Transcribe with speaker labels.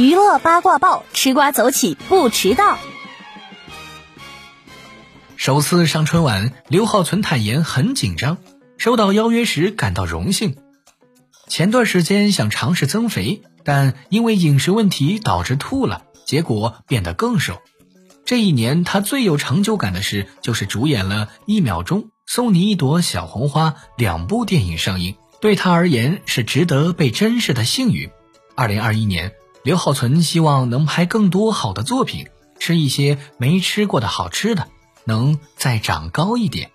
Speaker 1: 娱乐八卦报，吃瓜走起不迟到。
Speaker 2: 首次上春晚，刘浩存坦言很紧张，收到邀约时感到荣幸。前段时间想尝试增肥，但因为饮食问题导致吐了，结果变得更瘦。这一年他最有成就感的事就是主演了一秒钟送你一朵小红花两部电影上映，对他而言是值得被珍视的幸运。二零二一年，刘浩存希望能拍更多好的作品，吃一些没吃过的好吃的，能再长高一点。